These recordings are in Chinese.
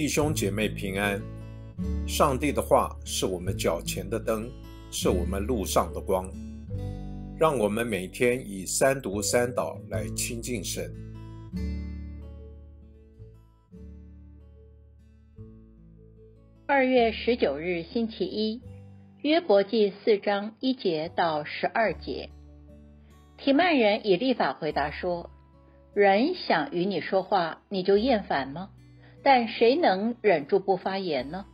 弟兄姐妹平安。上帝的话是我们脚前的灯，是我们路上的光。让我们每天以三读三祷来亲近神。二月十九日星期一，约伯记四章一节到十二节。提曼人以立法回答说：“人想与你说话，你就厌烦吗？但谁能忍住不发言呢？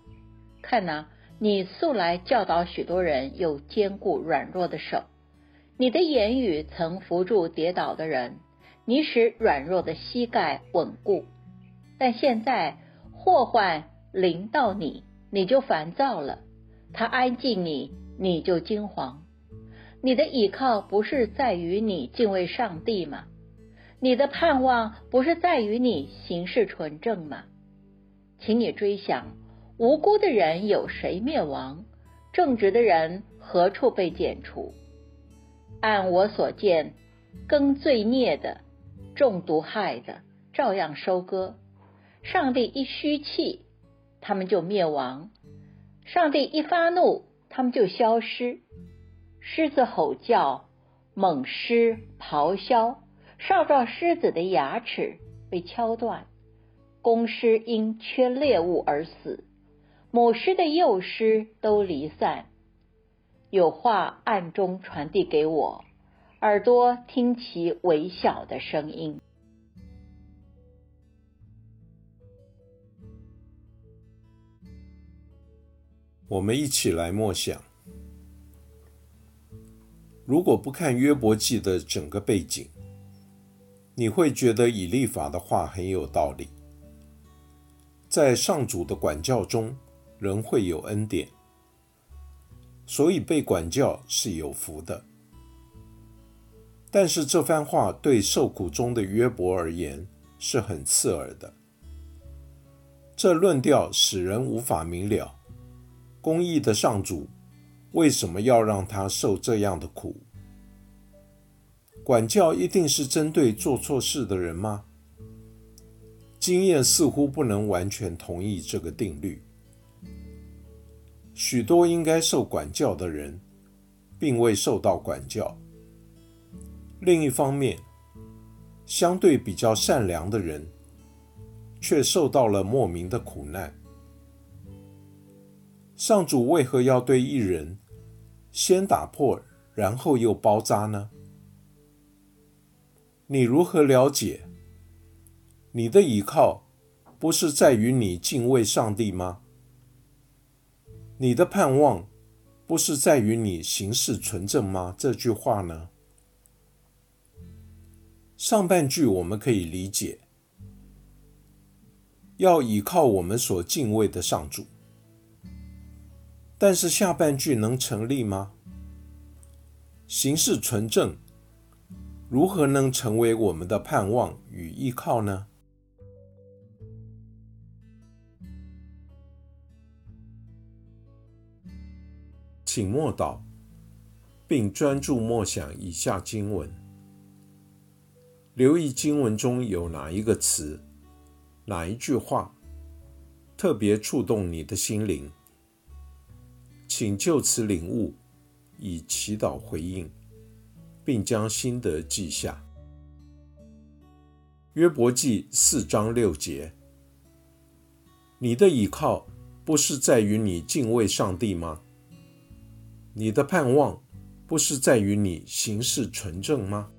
看呐，你素来教导许多人，又坚固软弱的手。你的言语曾扶住跌倒的人，你使软弱的膝盖稳固。但现在祸患临到你，你就烦躁了；他安静你，你就惊惶。”你的倚靠不是在于你敬畏上帝吗？你的盼望不是在于你行事纯正吗？请你追想，无辜的人有谁灭亡？正直的人何处被剪除？按我所见，耕罪孽的、中毒害的，照样收割。上帝一虚气，他们就灭亡；上帝一发怒，他们就消失。狮子吼叫，猛狮咆哮，少壮狮子的牙齿被敲断，公狮因缺猎物而死，母狮的幼狮都离散。有话暗中传递给我，耳朵听其微小的声音。我们一起来默想。如果不看约伯记的整个背景，你会觉得以利法的话很有道理。在上主的管教中，人会有恩典，所以被管教是有福的。但是这番话对受苦中的约伯而言是很刺耳的。这论调使人无法明了，公义的上主。为什么要让他受这样的苦？管教一定是针对做错事的人吗？经验似乎不能完全同意这个定律。许多应该受管教的人，并未受到管教。另一方面，相对比较善良的人，却受到了莫名的苦难。上主为何要对一人？先打破，然后又包扎呢？你如何了解？你的依靠不是在于你敬畏上帝吗？你的盼望不是在于你行事纯正吗？这句话呢？上半句我们可以理解，要依靠我们所敬畏的上主。但是下半句能成立吗？行事纯正，如何能成为我们的盼望与依靠呢？请默祷，并专注默想以下经文，留意经文中有哪一个词、哪一句话特别触动你的心灵。请就此领悟，以祈祷回应，并将心得记下。约伯记四章六节：你的倚靠不是在于你敬畏上帝吗？你的盼望不是在于你行事纯正吗？